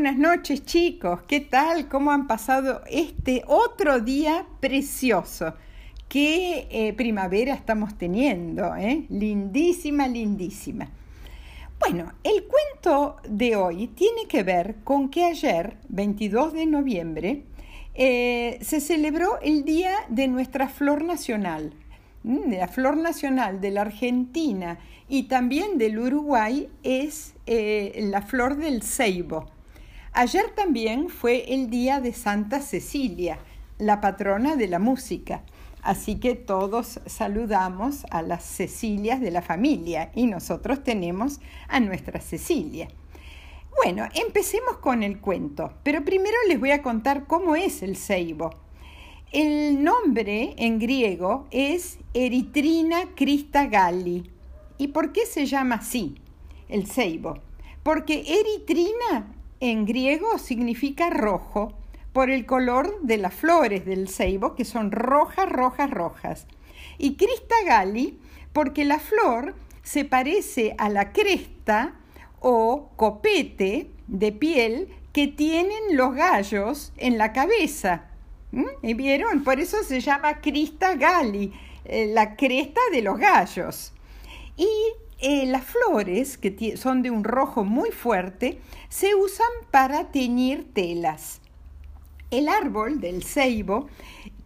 buenas noches chicos. ¿Qué tal? ¿Cómo han pasado este otro día precioso? Qué eh, primavera estamos teniendo, ¿eh? Lindísima, lindísima. Bueno, el cuento de hoy tiene que ver con que ayer, 22 de noviembre, eh, se celebró el Día de nuestra Flor Nacional, de la Flor Nacional de la Argentina y también del Uruguay es la flor del ceibo. Ayer también fue el día de Santa Cecilia, la patrona de la música. Así que todos saludamos a las Cecilias de la familia y nosotros tenemos a nuestra Cecilia. Bueno, empecemos con el cuento, pero primero les voy a contar cómo es el ceibo. El nombre en griego es Eritrina Crista Galli. ¿Y por qué se llama así el ceibo? Porque Eritrina en griego significa rojo por el color de las flores del ceibo, que son rojas, rojas, rojas. Y Crista Galli, porque la flor se parece a la cresta o copete de piel que tienen los gallos en la cabeza. ¿Y vieron? Por eso se llama Crista Galli, eh, la cresta de los gallos. Y eh, las flores, que son de un rojo muy fuerte, se usan para teñir telas. El árbol del ceibo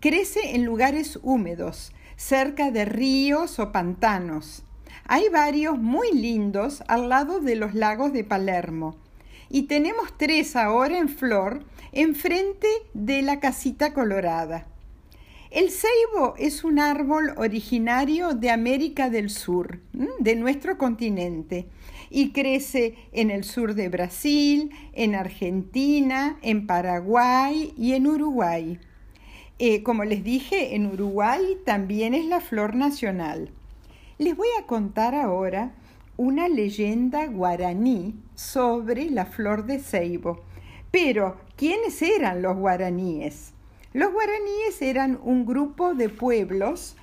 crece en lugares húmedos, cerca de ríos o pantanos. Hay varios muy lindos al lado de los lagos de Palermo. Y tenemos tres ahora en flor enfrente de la casita colorada. El ceibo es un árbol originario de América del Sur, de nuestro continente, y crece en el sur de Brasil, en Argentina, en Paraguay y en Uruguay. Eh, como les dije, en Uruguay también es la flor nacional. Les voy a contar ahora una leyenda guaraní sobre la flor de ceibo. Pero, ¿quiénes eran los guaraníes? Los guaraníes eran un grupo de pueblos,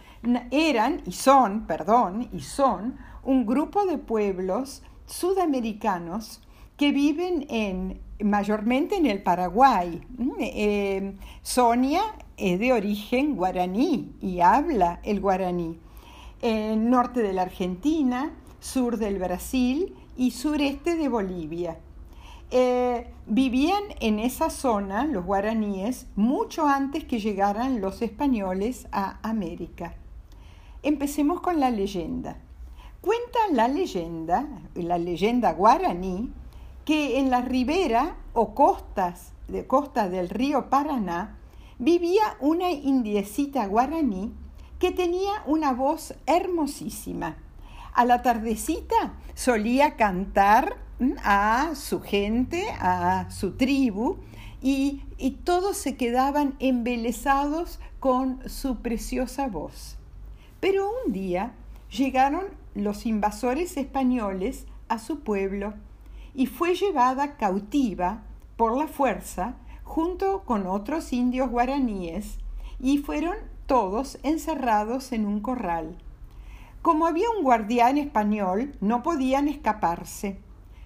eran y son, perdón, y son un grupo de pueblos sudamericanos que viven en, mayormente en el Paraguay. Eh, Sonia es de origen guaraní y habla el guaraní. En norte de la Argentina, sur del Brasil y sureste de Bolivia. Eh, vivían en esa zona, los guaraníes, mucho antes que llegaran los españoles a América. Empecemos con la leyenda. Cuenta la leyenda, la leyenda guaraní, que en la ribera o costas de costa del río Paraná vivía una indiecita guaraní que tenía una voz hermosísima. A la tardecita solía cantar a su gente, a su tribu, y, todos se quedaban embelesados con su preciosa voz. Pero un día llegaron los invasores españoles a su pueblo y fue llevada cautiva por la fuerza junto con otros indios guaraníes y fueron todos encerrados en un corral. Como había un guardián español, no podían escaparse.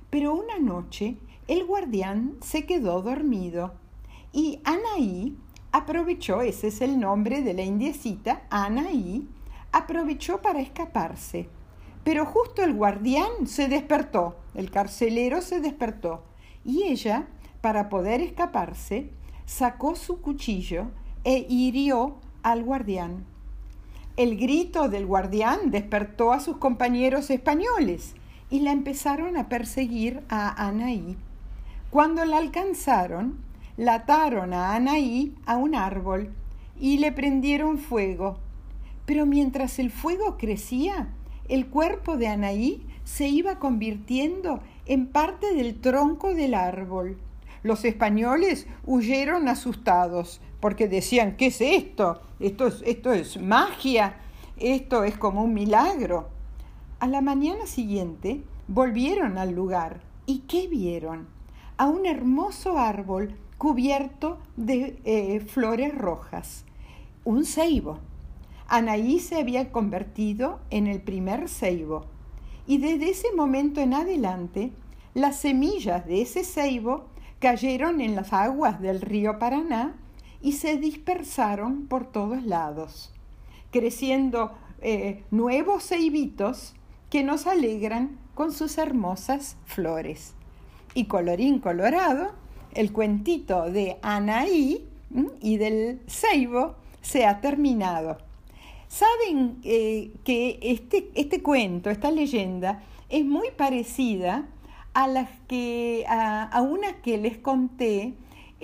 Pero una noche el guardián se quedó dormido y Anaí aprovechó, ese es el nombre de la indiecita, Anaí, aprovechó para escaparse. Pero justo el guardián se despertó, el carcelero se despertó, y ella, para poder escaparse, sacó su cuchillo e hirió al guardián. El grito del guardián despertó a sus compañeros españoles, y la empezaron a perseguir a Anaí. Cuando la alcanzaron, la ataron a Anaí a un árbol y le prendieron fuego. Pero mientras el fuego crecía, el cuerpo de Anaí se iba convirtiendo en parte del tronco del árbol. Los españoles huyeron asustados porque decían, ¿qué es esto? Esto es, esto es magia, esto es como un milagro. A la mañana siguiente volvieron al lugar y ¿qué vieron? A un hermoso árbol cubierto de eh, flores rojas, un ceibo. Anaí se había convertido en el primer ceibo y desde ese momento en adelante las semillas de ese ceibo cayeron en las aguas del río Paraná y se dispersaron por todos lados, creciendo eh, nuevos ceibitos que nos alegran con sus hermosas flores. Y colorín colorado, el cuentito de Anaí y del ceibo se ha terminado. Saben eh, que este, este, cuento, esta leyenda, es muy parecida a, las que, a, una que les conté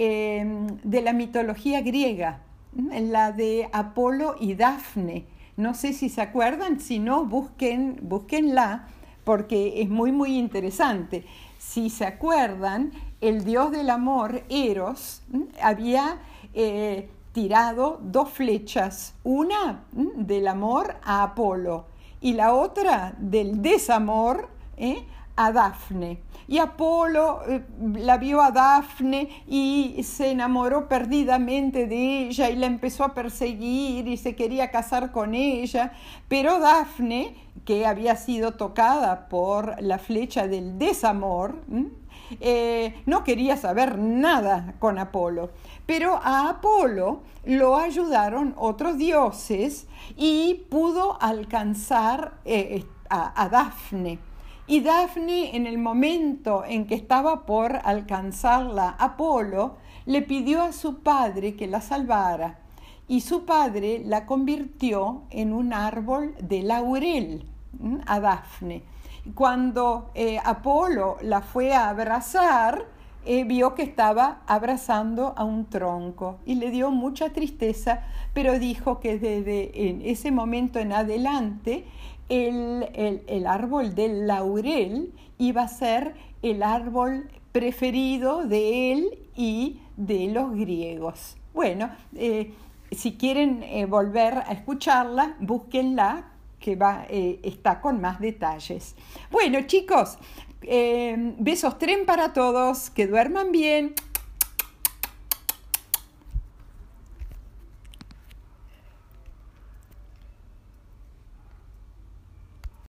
em, de la mitología griega, la de Apolo y Dafne. No sé si se acuerdan, si no, busquen, búsquenla porque es muy, muy interesante. Si se acuerdan, el dios del amor, Eros, había eh, tirado dos flechas, una del amor a Apolo y la otra del desamor ¿eh? A Dafne. Y Apolo eh, la vio a Dafne y se enamoró perdidamente de ella y la empezó a perseguir y se quería casar con ella, pero Dafne, que había sido tocada por la flecha del desamor, eh, no quería saber nada con Apolo. Pero a Apolo lo ayudaron otros dioses y pudo alcanzar eh, a, a Dafne. Y Dafne, en el momento en que estaba por alcanzarla Apolo, le pidió a su padre que la salvara. Y su padre la convirtió en un árbol de laurel a Dafne. Cuando eh, Apolo la fue a abrazar, eh, vio que estaba abrazando a un tronco y le dio mucha tristeza, pero dijo que desde en ese momento en adelante el, árbol del laurel iba a ser el árbol preferido de él y de los griegos. Bueno, eh, si quieren eh, volver a escucharla, búsquenla, que va, eh, está con más detalles. Bueno, chicos, besos tren para todos, que duerman bien.